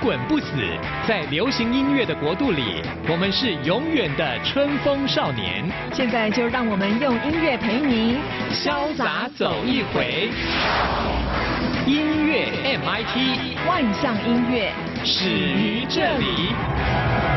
滚不死，在流行音乐的国度里，我们是永远的春风少年。现在就让我们用音乐陪你潇洒走一回。音乐 MIT，万象音乐始于这里。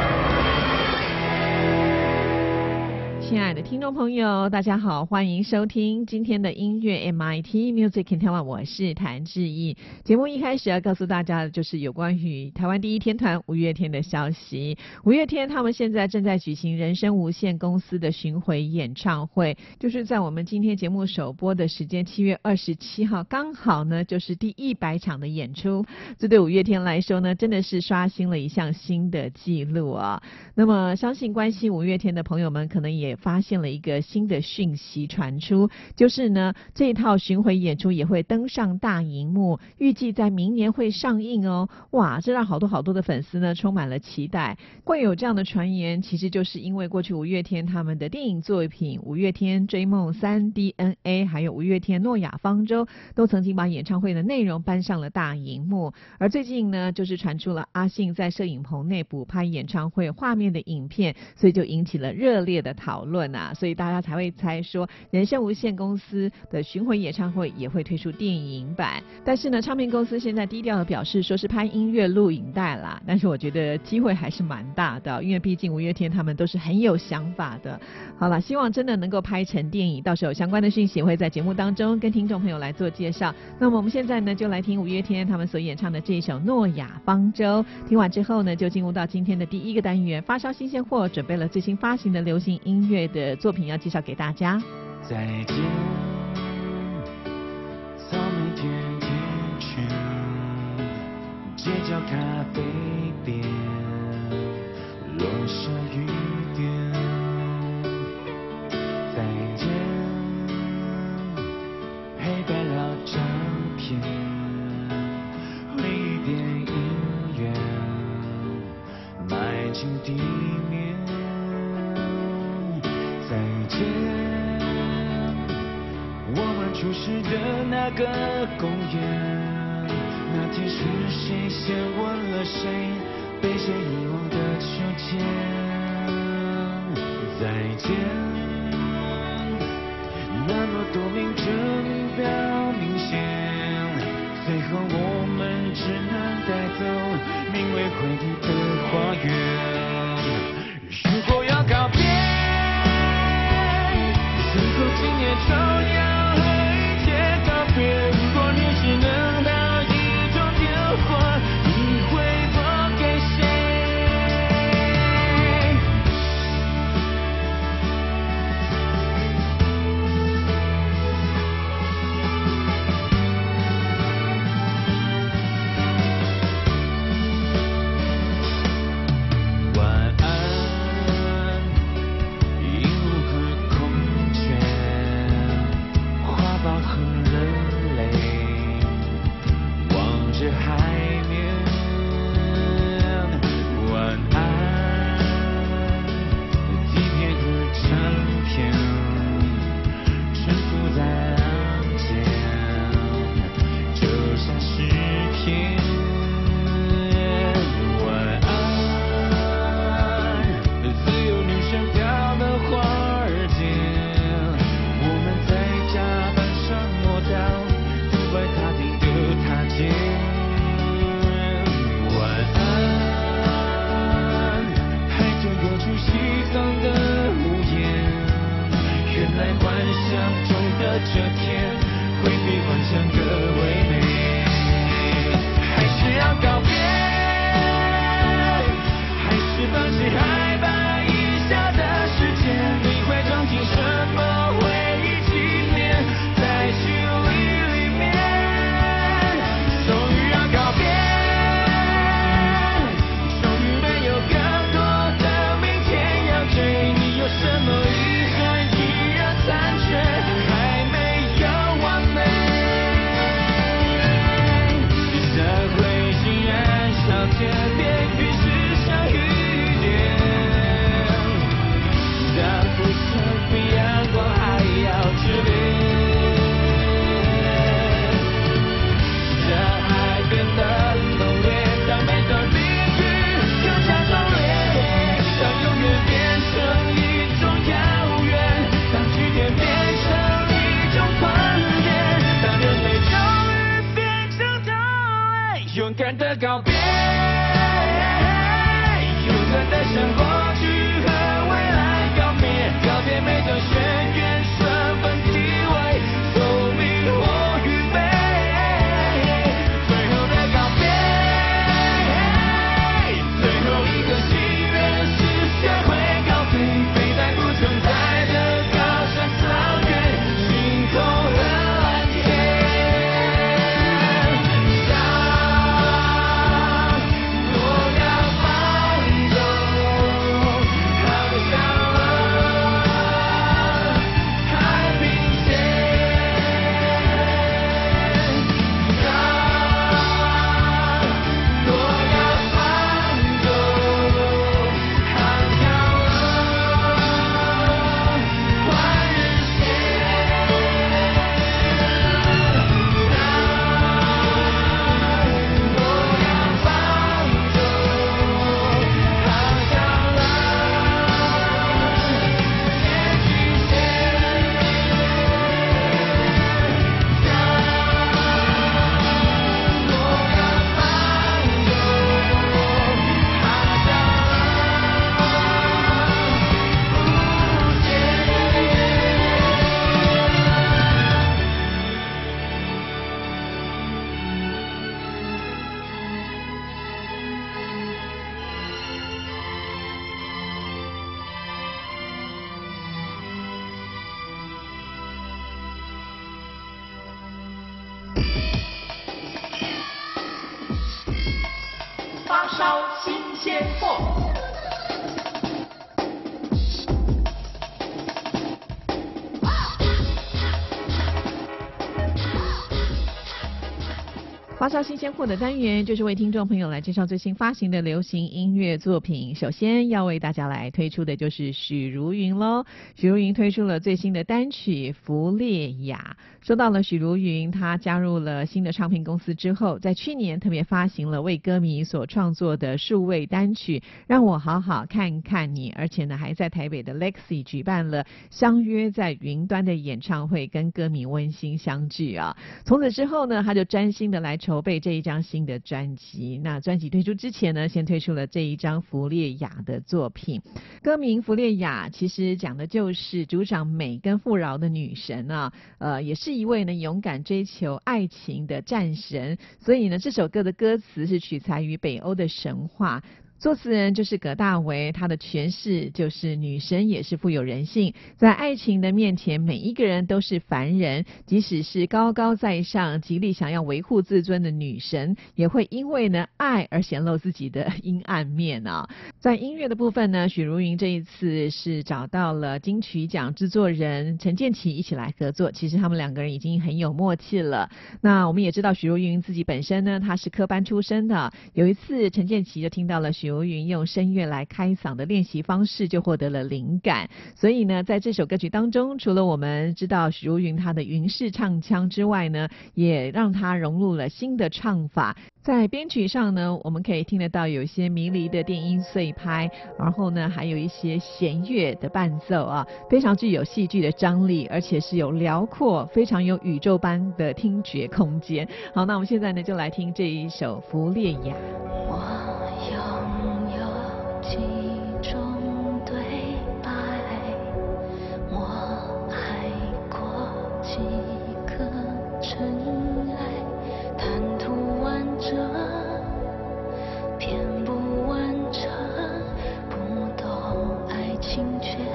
亲爱的听众朋友，大家好，欢迎收听今天的音乐 MIT Music in Taiwan，我是谭志毅。节目一开始要告诉大家的就是有关于台湾第一天团五月天的消息。五月天他们现在正在举行人生无限公司的巡回演唱会，就是在我们今天节目首播的时间七月二十七号，刚好呢就是第一百场的演出。这对五月天来说呢，真的是刷新了一项新的纪录啊。那么相信关心五月天的朋友们，可能也发现了一个新的讯息传出，就是呢，这一套巡回演出也会登上大荧幕，预计在明年会上映哦。哇，这让好多好多的粉丝呢充满了期待。会有这样的传言，其实就是因为过去五月天他们的电影作品《五月天追梦三 DNA》，还有五月天诺亚方舟，都曾经把演唱会的内容搬上了大荧幕。而最近呢，就是传出了阿信在摄影棚内补拍演唱会画面的影片，所以就引起了热烈的讨论。论啊，所以大家才会猜说，人生无限公司的巡回演唱会也会推出电影版。但是呢，唱片公司现在低调的表示说是拍音乐录影带啦。但是我觉得机会还是蛮大的，因为毕竟五月天他们都是很有想法的。好了，希望真的能够拍成电影，到时候相关的讯息会在节目当中跟听众朋友来做介绍。那么我们现在呢，就来听五月天他们所演唱的这一首《诺亚方舟》。听完之后呢，就进入到今天的第一个单元——发烧新鲜货，准备了最新发行的流行音。的作品要介绍给大家。再见，草莓甜甜圈，街角咖啡店，落下雨点。再见，黑白老照片，回忆电影院，迈进地面。再见，我们初识的那个公园，那天是谁先吻了谁，被谁遗忘的秋千。再见，那么多名证表明显，最后我们只能带走名为回忆的花园。今勇敢的告别，勇敢的生活。发烧新鲜货的单元，就是为听众朋友来介绍最新发行的流行音乐作品。首先要为大家来推出的就是许茹芸喽。许茹芸推出了最新的单曲《弗列雅》。说到了许茹芸，她加入了新的唱片公司之后，在去年特别发行了为歌迷所创作的数位单曲《让我好好看看你》，而且呢，还在台北的 Lexi 举办了相约在云端的演唱会，跟歌迷温馨相聚啊。从此之后呢，他就专心的来筹备这一张新的专辑。那专辑推出之前呢，先推出了这一张《弗列雅》的作品。歌名《弗列雅》其实讲的就是主掌美跟富饶的女神啊，呃，也是一位呢勇敢追求爱情的战神。所以呢，这首歌的歌词是取材于北欧的神话。作词人就是葛大为，他的诠释就是女神也是富有人性，在爱情的面前，每一个人都是凡人，即使是高高在上、极力想要维护自尊的女神，也会因为呢爱而显露自己的 阴暗面啊。在音乐的部分呢，许茹芸这一次是找到了金曲奖制作人陈建奇一起来合作，其实他们两个人已经很有默契了。那我们也知道许茹芸自己本身呢，她是科班出身的，有一次陈建奇就听到了许茹芸用声乐来开嗓的练习方式，就获得了灵感。所以呢，在这首歌曲当中，除了我们知道许茹芸她的云式唱腔之外呢，也让她融入了新的唱法。在编曲上呢，我们可以听得到有一些迷离的电音碎拍，然后呢，还有一些弦乐的伴奏啊，非常具有戏剧的张力，而且是有辽阔、非常有宇宙般的听觉空间。好，那我们现在呢，就来听这一首《弗列雅》。我拥其中对白我爱过几个真爱贪图完整偏不完整不懂爱情却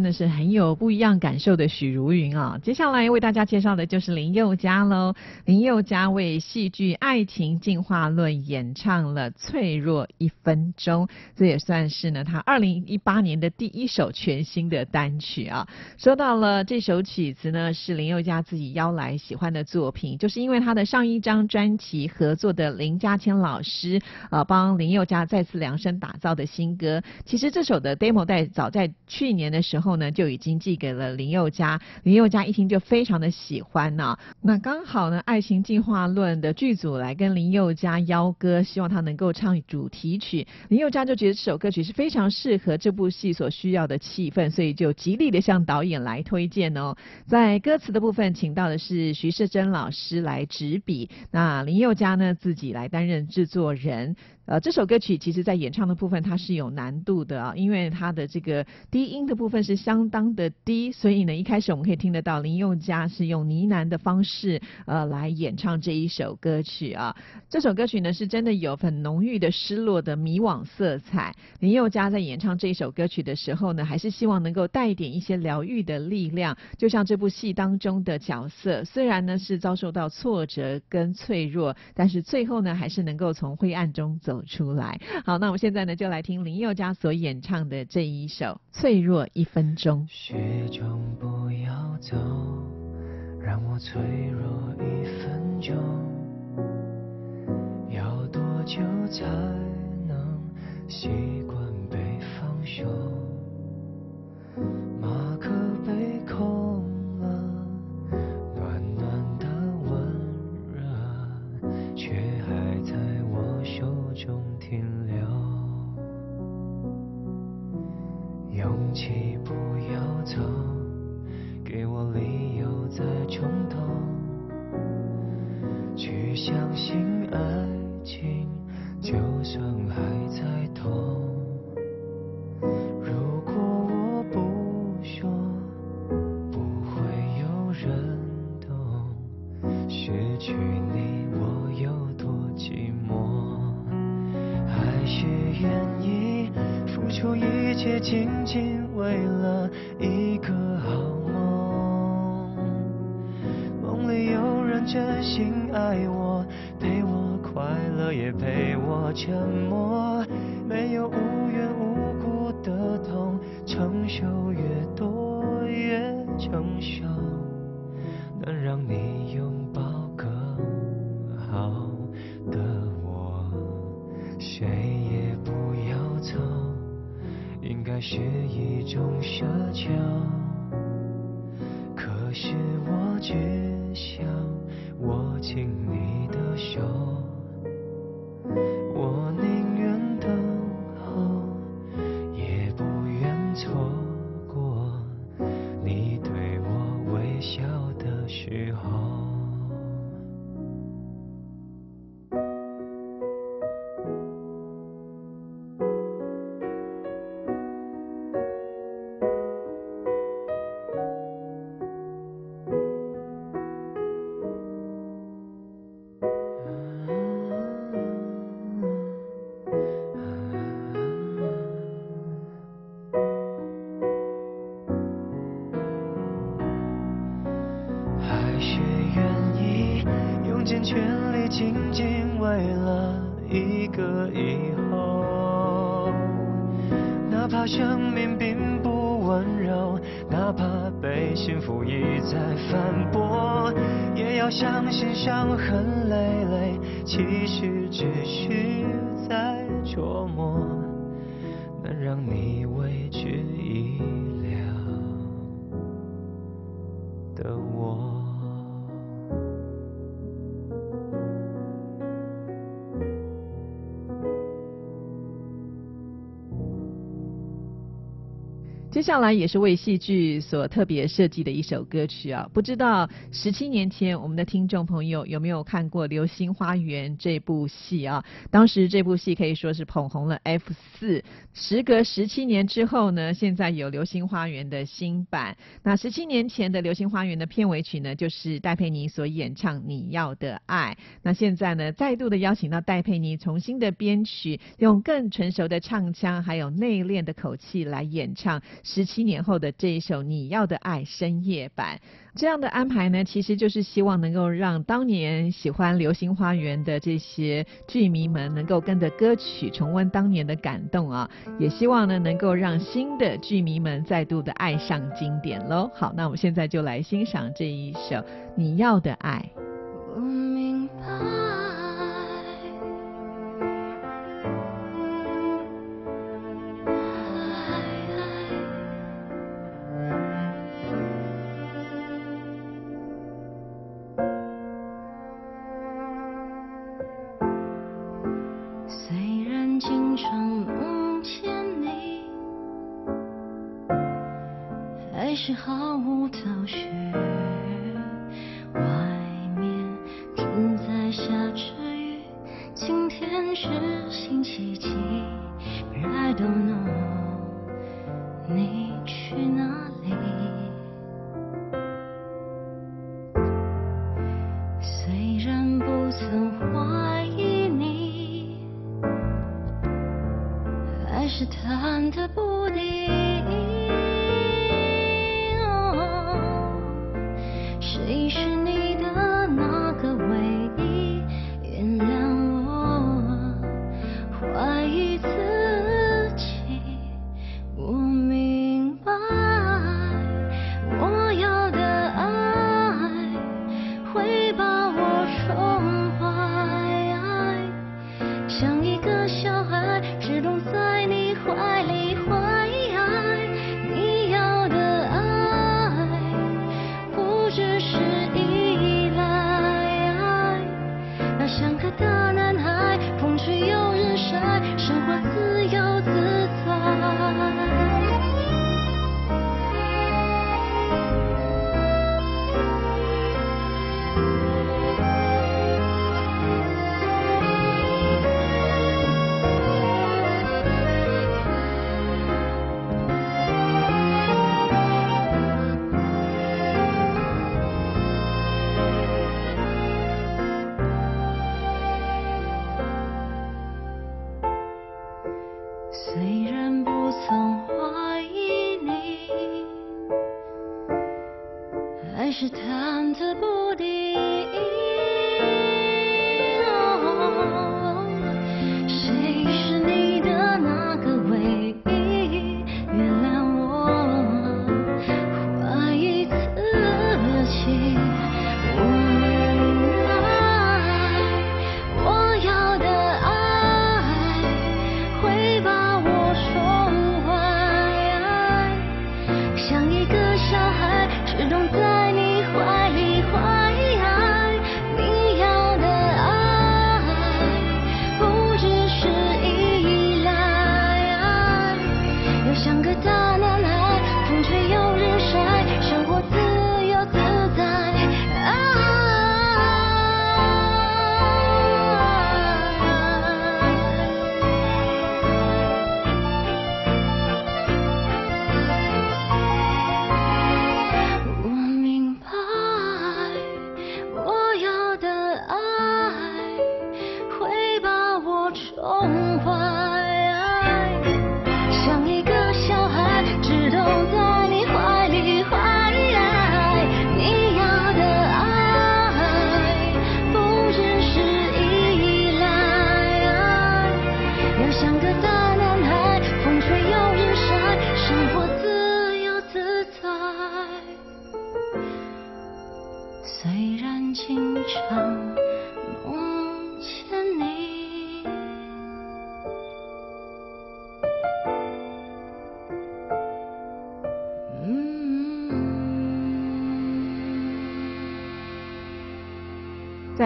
真的是很有不一样感受的许茹芸啊！接下来为大家介绍的就是林宥嘉喽。林宥嘉为戏剧《爱情进化论》演唱了《脆弱一分钟》，这也算是呢他二零一八年的第一首全新的单曲啊。说到了这首曲子呢，是林宥嘉自己邀来喜欢的作品，就是因为他的上一张专辑合作的林嘉谦老师，呃，帮林宥嘉再次量身打造的新歌。其实这首的 demo 带早在去年的时候后呢，就已经寄给了林宥嘉，林宥嘉一听就非常的喜欢呢、那刚好呢，《爱情进化论》的剧组来跟林宥嘉邀歌，希望他能够唱主题曲。林宥嘉就觉得这首歌曲是非常适合这部戏所需要的气氛，所以就极力的向导演来推荐哦。在歌词的部分，请到的是徐世珍老师来执笔，那林宥嘉呢自己来担任制作人。呃，这首歌曲其实在演唱的部分它是有难度的啊，因为它的这个低音的部分是相当的低，所以呢，一开始我们可以听得到林宥嘉是用呢喃的方式呃来演唱这一首歌曲啊。这首歌曲呢是真的有很浓郁的失落的迷惘色彩。林宥嘉在演唱这一首歌曲的时候呢，还是希望能够带一点一些疗愈的力量，就像这部戏当中的角色，虽然呢是遭受到挫折跟脆弱，但是最后呢还是能够从灰暗中走出来。好，那我们现在呢就来听林宥嘉所演唱的这一首《脆弱一分钟》。学中不要走，让我脆弱一分钟。要多久才能习惯被放手？马克杯空勇气不要走，给我理由再冲动，去相信爱情，就算还在痛。如付出一切，仅仅为了一个好梦。梦里有人真心爱我，陪我快乐，也陪我沉默。没有无缘无故的痛，承受越多越成熟，能让你拥抱更好的我。谁也不要走，是一种奢求。可是我只想握紧你的手，我尽全力，仅仅为了一个以后。哪怕生命并不温柔，哪怕被幸福一再反驳，也要相信伤痕累累，其实只是在琢磨，能让你为之一了的我。接下来也是为戏剧所特别设计的一首歌曲啊，不知道十七年前我们的听众朋友有没有看过《流星花园》这部戏啊？当时这部戏可以说是捧红了 F 四。时隔十七年之后呢，现在有《流星花园》的新版。那十七年前的《流星花园》的片尾曲呢，就是戴佩妮所演唱《你要的爱》。那现在呢，再度的邀请到戴佩妮重新的编曲，用更成熟的唱腔，还有内敛的口气来演唱。十七年后的这一首《你要的爱》深夜版，这样的安排呢，其实就是希望能够让当年喜欢《流星花园》的这些剧迷们能够跟着歌曲重温当年的感动啊，也希望呢能够让新的剧迷们再度的爱上经典喽。好，那我们现在就来欣赏这一首《你要的爱》。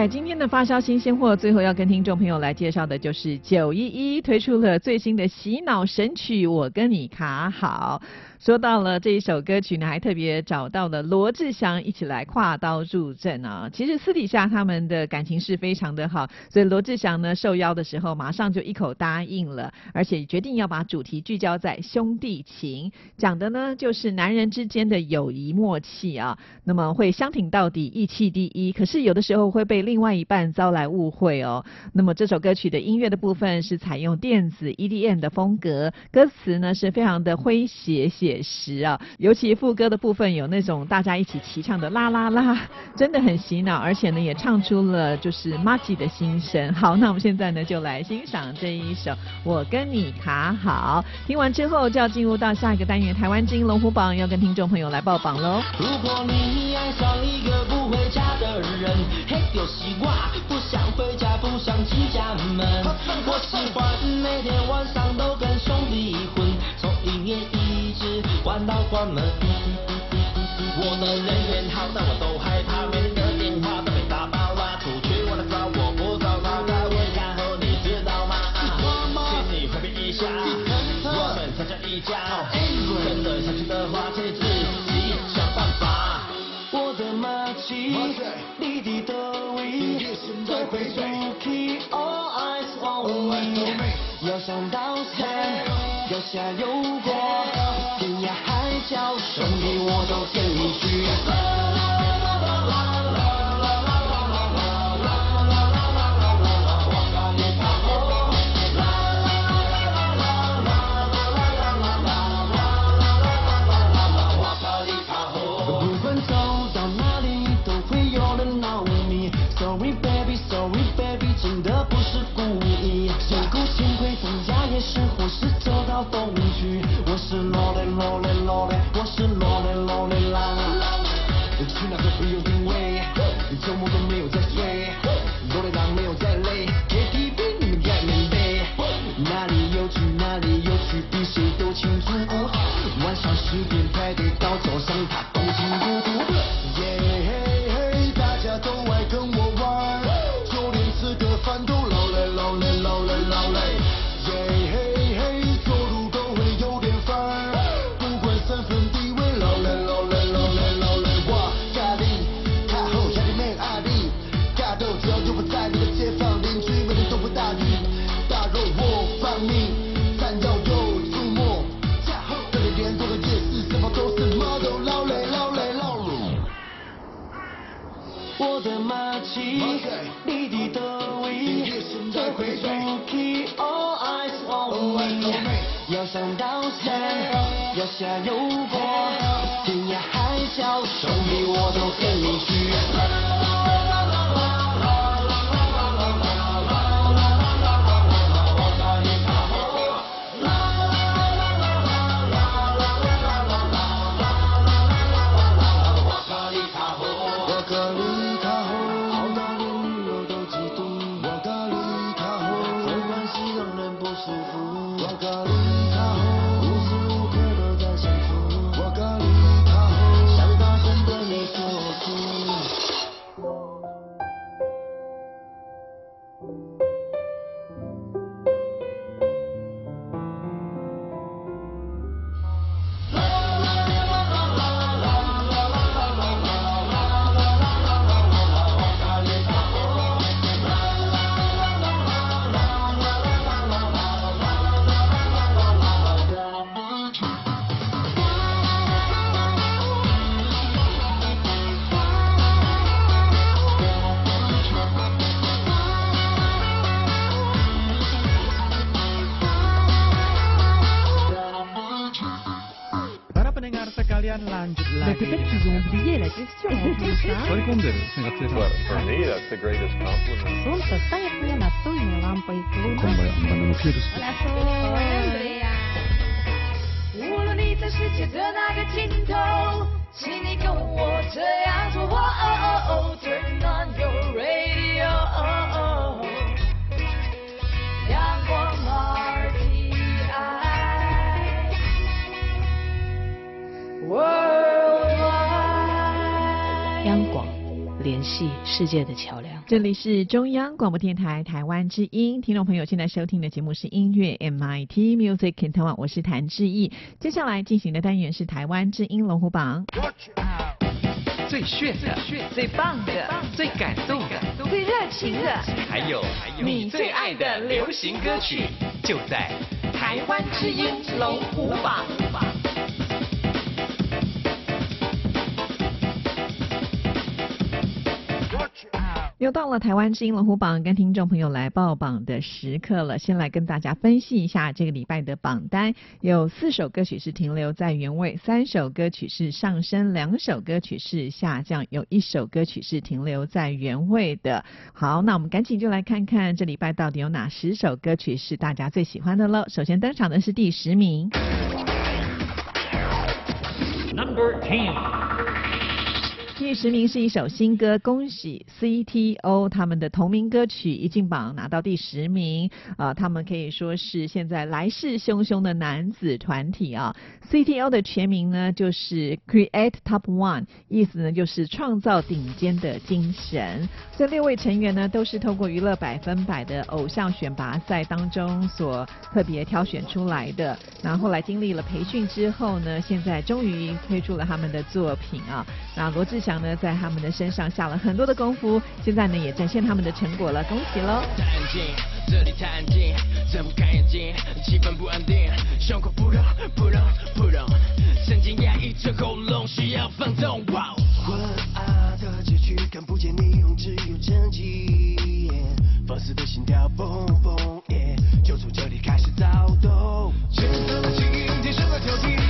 今天的发烧新鲜货，最后要跟听众朋友来介绍的就是九一一推出了最新的洗脑神曲《我跟你卡好》。说到了这一首歌曲呢，还特别找到了罗志祥一起来跨刀助阵啊。其实私底下他们的感情是非常的好，所以罗志祥呢受邀的时候，马上就一口答应了，而且决定要把主题聚焦在兄弟情，讲的呢就是男人之间的友谊默契啊。那么会相挺到底，义气第一。可是有的时候会被另另外一半招来误会哦。那么这首歌曲的音乐的部分是采用电子 EDM 的风格，歌词呢是非常的诙谐写实啊，尤其副歌的部分有那种大家一起齐唱的啦啦啦，真的很洗脑，而且呢也唱出了就是 m a g i 的心声。好，那我们现在呢就来欣赏这一首《我跟你卡好》，听完之后就要进入到下一个单元台湾金龙虎榜，要跟听众朋友来报榜喽。如果你爱上一个不回家的人，嘿，就是我不想回家，不想进家门。我喜欢每天晚上都跟兄弟混，从一年一直玩到关门。我的人缘好，但我都害怕，最会出气，All eyes on me。要上刀山，要下油锅，天涯海角，兄弟我都跟你去。东区我是罗嘞罗嘞罗嘞我是罗嘞罗嘞老嘞去哪都不用定位周末都没我的马奇，你的德威，最会出气，All eyes on me。要上刀山，要下油锅，天涯海角，兄弟我都跟你去。生さん Well, for me, that's the greatest compliment. Солнце станет мне настольной лампой, こんばん луна はあのフィールスピ 无论你在世界的哪个尽头，请你跟我这样做。哦哦哦，Turn on your 系世界的桥梁。这里是中央广播电台台湾之音，听众朋友现在收听的节目是音乐 MIT Music in Taiwan，我是谭志毅。接下来进行的单元是台湾之音龙虎榜。最炫的、最棒的、最感动的，最热情的，还有你最爱的流行歌曲，就在台湾之音龙虎榜。又到了台湾之音龙虎榜跟听众朋友来报榜的时刻了。先来跟大家分析一下这个礼拜的榜单，有四首歌曲是停留在原位，三首歌曲是上升，两首歌曲是下降，有一首歌曲是停留在原位的。好，那我们赶紧就来看看这礼拜到底有哪十首歌曲是大家最喜欢的喽。首先登场的是第十名。Number Ten。第十名是一首新歌，恭喜 CTO 他们的同名歌曲一进榜拿到第十名，啊、他们可以说是现在来势汹汹的男子团体啊。CTO 的全名呢就是 Create Top One，意思呢就是创造顶尖的精神。这六位成员呢都是透过娱乐百分百的偶像选拔赛当中所特别挑选出来的。那后来经历了培训之后呢，现在终于推出了他们的作品啊。那罗志想呢在他们的身上下了很多的功夫，现在呢也展现他们的成果了，恭喜喽！太安静，这里太安静，睁不开眼睛，气氛不安定，胸口扑通扑通扑通，神经压抑着喉咙，需要放纵。哇昏暗的街区看不见霓虹，只有蒸汽。放肆的心跳，蹦蹦，就从这里开始躁动。深色的记忆，天生的挑剔，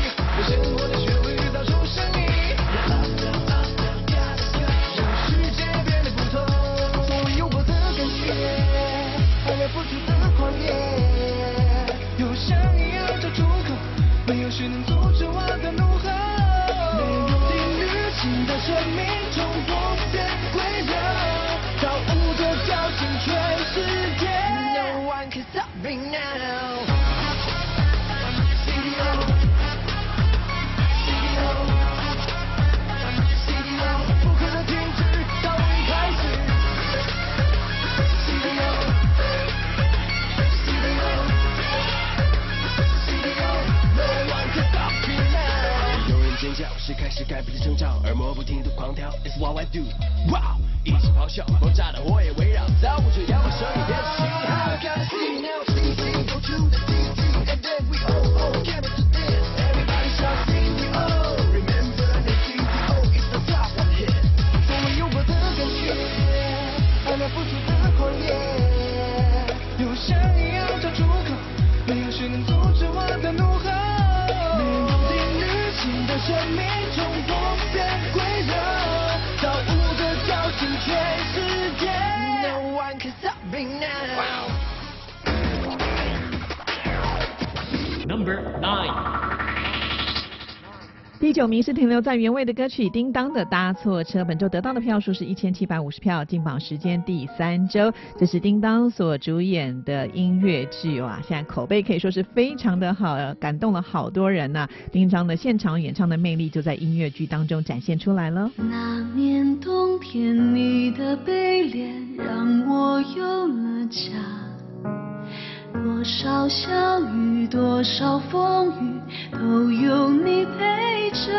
野，有想要找出口，没有谁能阻止我的怒是开始改变的征兆，耳膜不停的狂跳，It's what I do。哇，一起咆哮，爆炸的火焰围绕，造物者要我手里边的信号。第九名是停留在原位的歌曲《叮当的搭错车》，本周得到的票数是一千七百五十票，进榜时间第三周。这是叮当所主演的音乐剧哇，现在口碑可以说是非常的好，感动了好多人呐、叮当的现场演唱的魅力就在音乐剧当中展现出来了。那年冬天，你的背脸让我有了家。多少小雨，多少风雨，都有你陪着。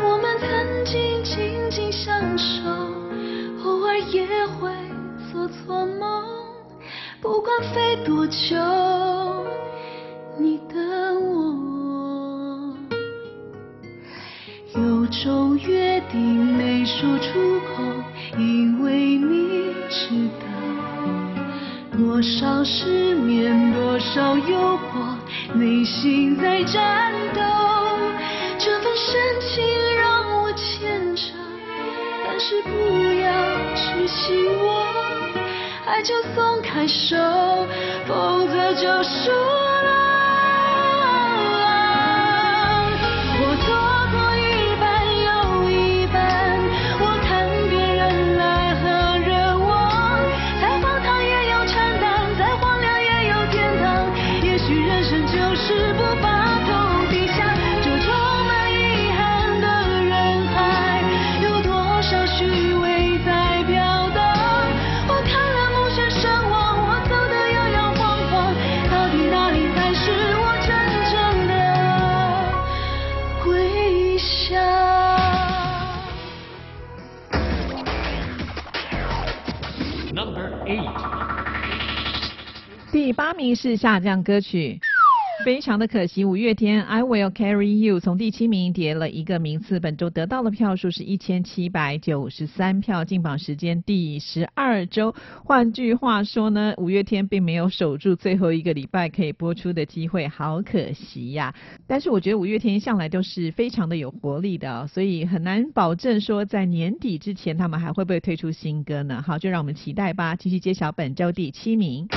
我们曾经紧紧相守，偶尔也会做错梦。不管飞多久，你等我。有种约定没说出口，因为你知道。多少失眠，多少诱惑，内心在战斗。这份深情让我牵着，但是不要痴心我，爱就松开手，否则就输了。是下降歌曲。非常的可惜，五月天《I Will Carry You》从第七名跌了一个名次，本周得到的票数是一千七百九十三票，进榜时间第十二周。换句话说呢，五月天并没有守住最后一个礼拜可以播出的机会，好可惜呀。但是我觉得五月天向来都是非常的有活力的，所以很难保证说在年底之前他们还会不会推出新歌呢？好，就让我们期待吧。继续揭晓本周第七名。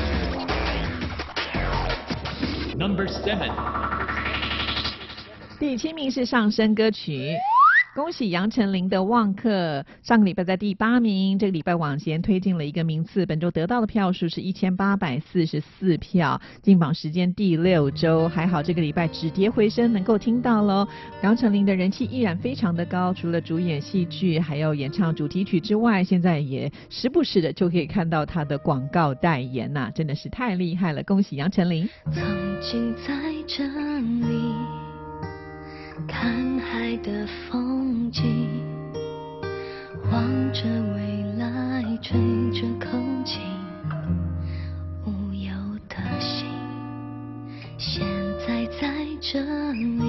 Number seven. 第七名是上升歌曲。恭喜杨丞琳的《旺客》，上个礼拜在第八名，这个礼拜往前推进了一个名次，本周得到的票数是一千八百四十四票，进榜时间第六周，还好这个礼拜止跌回升，能够听到喽。杨丞琳的人气依然非常的高，除了主演戏剧，还有演唱主题曲之外，现在也时不时的就可以看到她的广告代言呐、真的是太厉害了，恭喜杨丞琳。曾经在这里看海的风景，望着未来，吹着空气，无忧的心。现在在这里，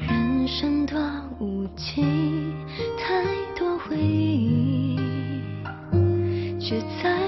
人生多无情，太多回忆，却在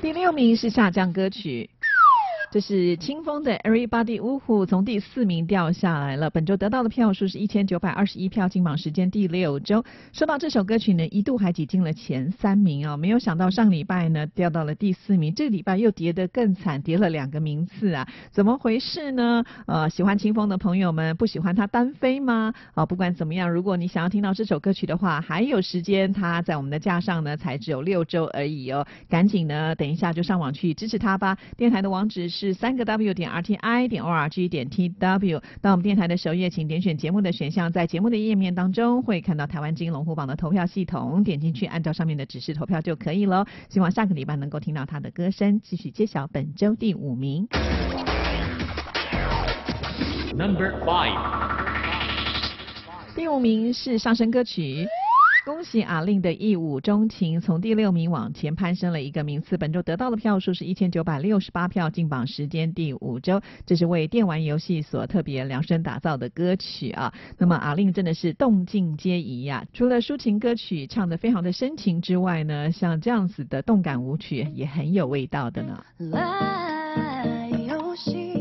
第六名是下降歌曲。这是清风的 Everybody 呜呼，从第四名掉下来了。本周得到的票数是一千九百二十一票，进榜时间第六周。说到这首歌曲呢，一度还挤进了前三名啊、没有想到上礼拜呢掉到了第四名，这个礼拜又跌得更惨，跌了两个名次啊，怎么回事呢？呃，喜欢清风的朋友们不喜欢他单飞吗？啊、不管怎么样，如果你想要听到这首歌曲的话，还有时间，它在我们的架上呢，才只有六周而已哦，赶紧呢，等一下就上网去支持他吧。电台的网址是三个 W 点 RTI 点 ORG 点 TW。到我们电台的首页，请点选节目的选项，在节目的页面当中会看到台湾金龙虎榜的投票系统，点进去按照上面的指示投票就可以喽。希望下个礼拜能够听到他的歌声，继续揭晓本周第五名。Number five. 第五名是上升歌曲。恭喜阿令的一舞钟情从第六名往前攀升了一个名次，本周得到的票数是一千九百六十八票，进榜时间第五周，这是为电玩游戏所特别量身打造的歌曲啊。那么阿令真的是动静皆宜呀、除了抒情歌曲唱的非常的深情之外呢，像这样子的动感舞曲也很有味道的呢。来游戏，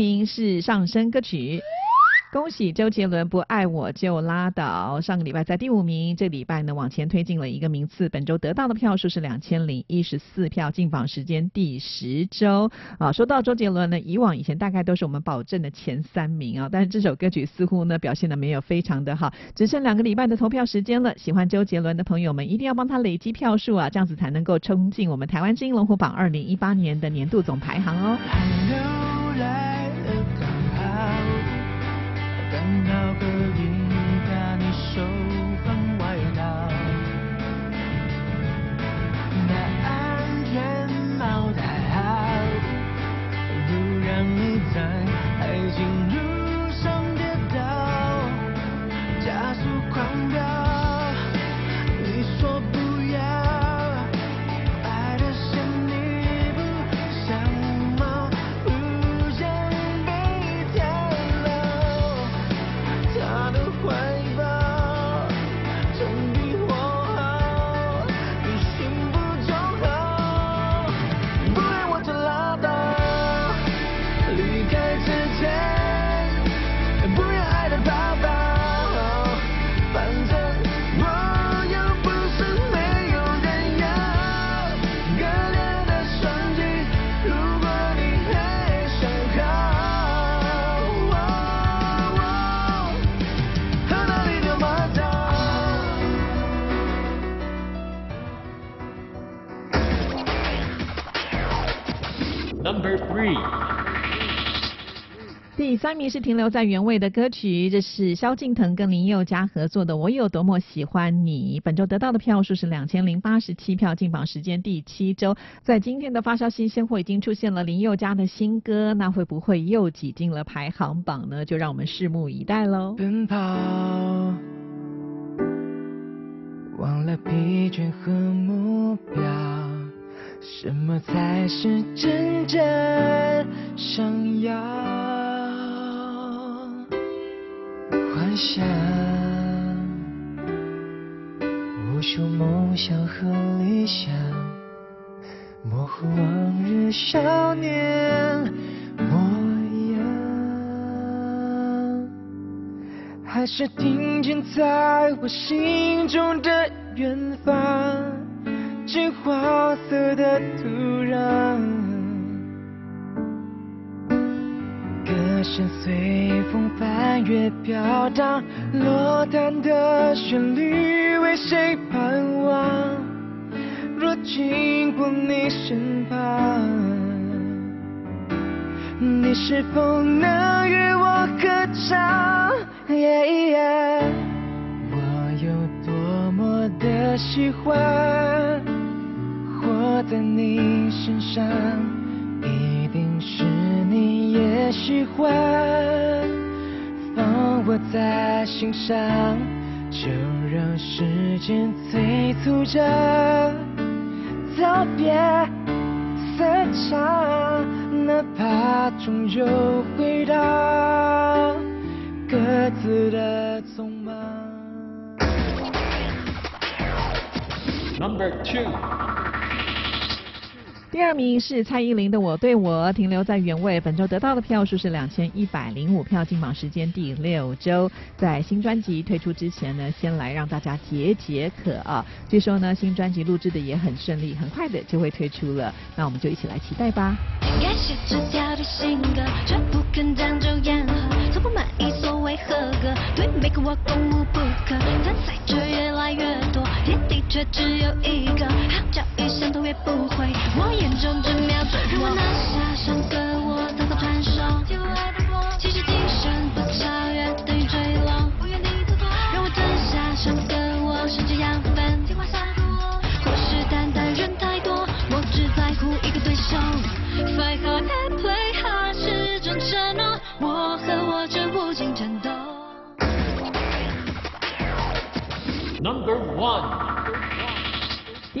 名是上升歌曲。恭喜周杰伦不爱我就拉倒，上个礼拜在第五名，这礼拜呢往前推进了一个名次，本周得到的票数是两千零一十四票，进榜时间第十周。啊，说到周杰伦呢，以往以前大概都是我们保证的前三名啊，但是这首歌曲似乎呢表现的没有非常的好，只剩两个礼拜的投票时间了。喜欢周杰伦的朋友们一定要帮他累积票数啊，这样子才能够冲进我们台湾金龙虎榜二零一八年的年度总排行哦。三名是停留在原位的歌曲，这是萧敬腾跟林宥嘉合作的《我有多么喜欢你》。本周得到的票数是两千零八十七票，进榜时间第七周。在今天的发烧新鲜货已经出现了林宥嘉的新歌，那会不会又挤进了排行榜呢？就让我们拭目以待喽。奔跑，忘了疲倦和目标，什么才是真正想要？幻想，无数梦想和理想，模糊往日少年模样。还是听见在我心中的远方，金黄色的土壤，歌声随风翻越飘荡，落单的旋律为谁盼望？若经过你身旁。你是否能与我合唱？我有多么的喜欢，活在你身上，一定是你也喜欢，放我在心上，就让时间催促着道别。散场，哪怕终究回到各自的匆忙。Number two，第二名是蔡依林的《我对我》，停留在原位。本周得到的票数是两千一百零五票，进榜时间第六周。在新专辑推出之前呢，先来让大家解解渴啊。据说呢，新专辑录制的也很顺利，很快的就会推出了。那我们就一起来期待吧。从不满意所谓合格，对每个我攻无不克，参赛者越来越多，天地却只有一个，号角一响头也不回，我眼中只瞄准我。让我拿下上个我，偷偷传授，Number one，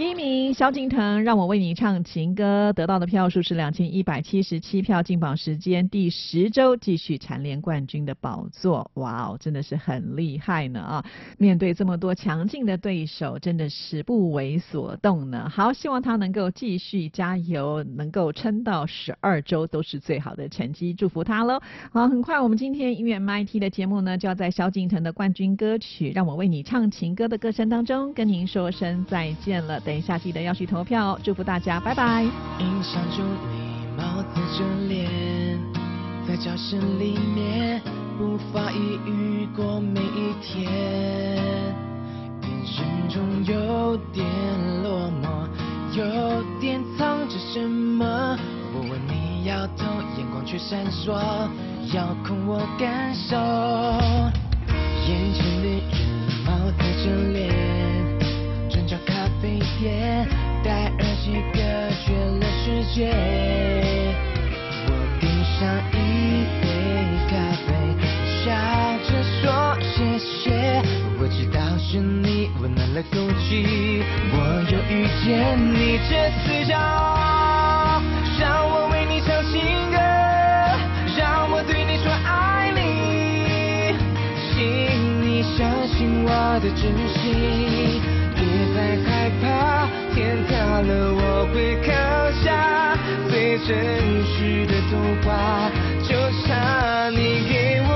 第一名萧敬腾，让我为你唱情歌，得到的票数是两千一百七十七票，进榜时间。第十周，继续蝉联冠军的宝座。哇哦，真的是很厉害呢啊！面对这么多强劲的对手，真的是不为所动呢。好，希望他能够继续加油，能够撑到十二周都是最好的成绩，祝福他喽。好，很快我们今天音乐 MIT 的节目呢，就要在萧敬腾的冠军歌曲《让我为你唱情歌》的歌声当中，跟您说声再见了。等一下记得要去投票哦，祝福大家，拜拜。印象中你貌似眷恋，在教室里面不发一语过每一天，眼神中有点落寞，有点藏着什么。我问你摇头，眼光却闪烁，遥控我感受，眼前的人貌似眷恋。飞碟戴耳机隔绝了世界。我点上一杯咖啡笑着说谢谢我知道是你温暖了空气我又遇见你这次骄傲让我为你唱情歌让我对你说爱你请你相信我的真心。太害怕，天塌了我会扛下。最真实的童话，就差你给。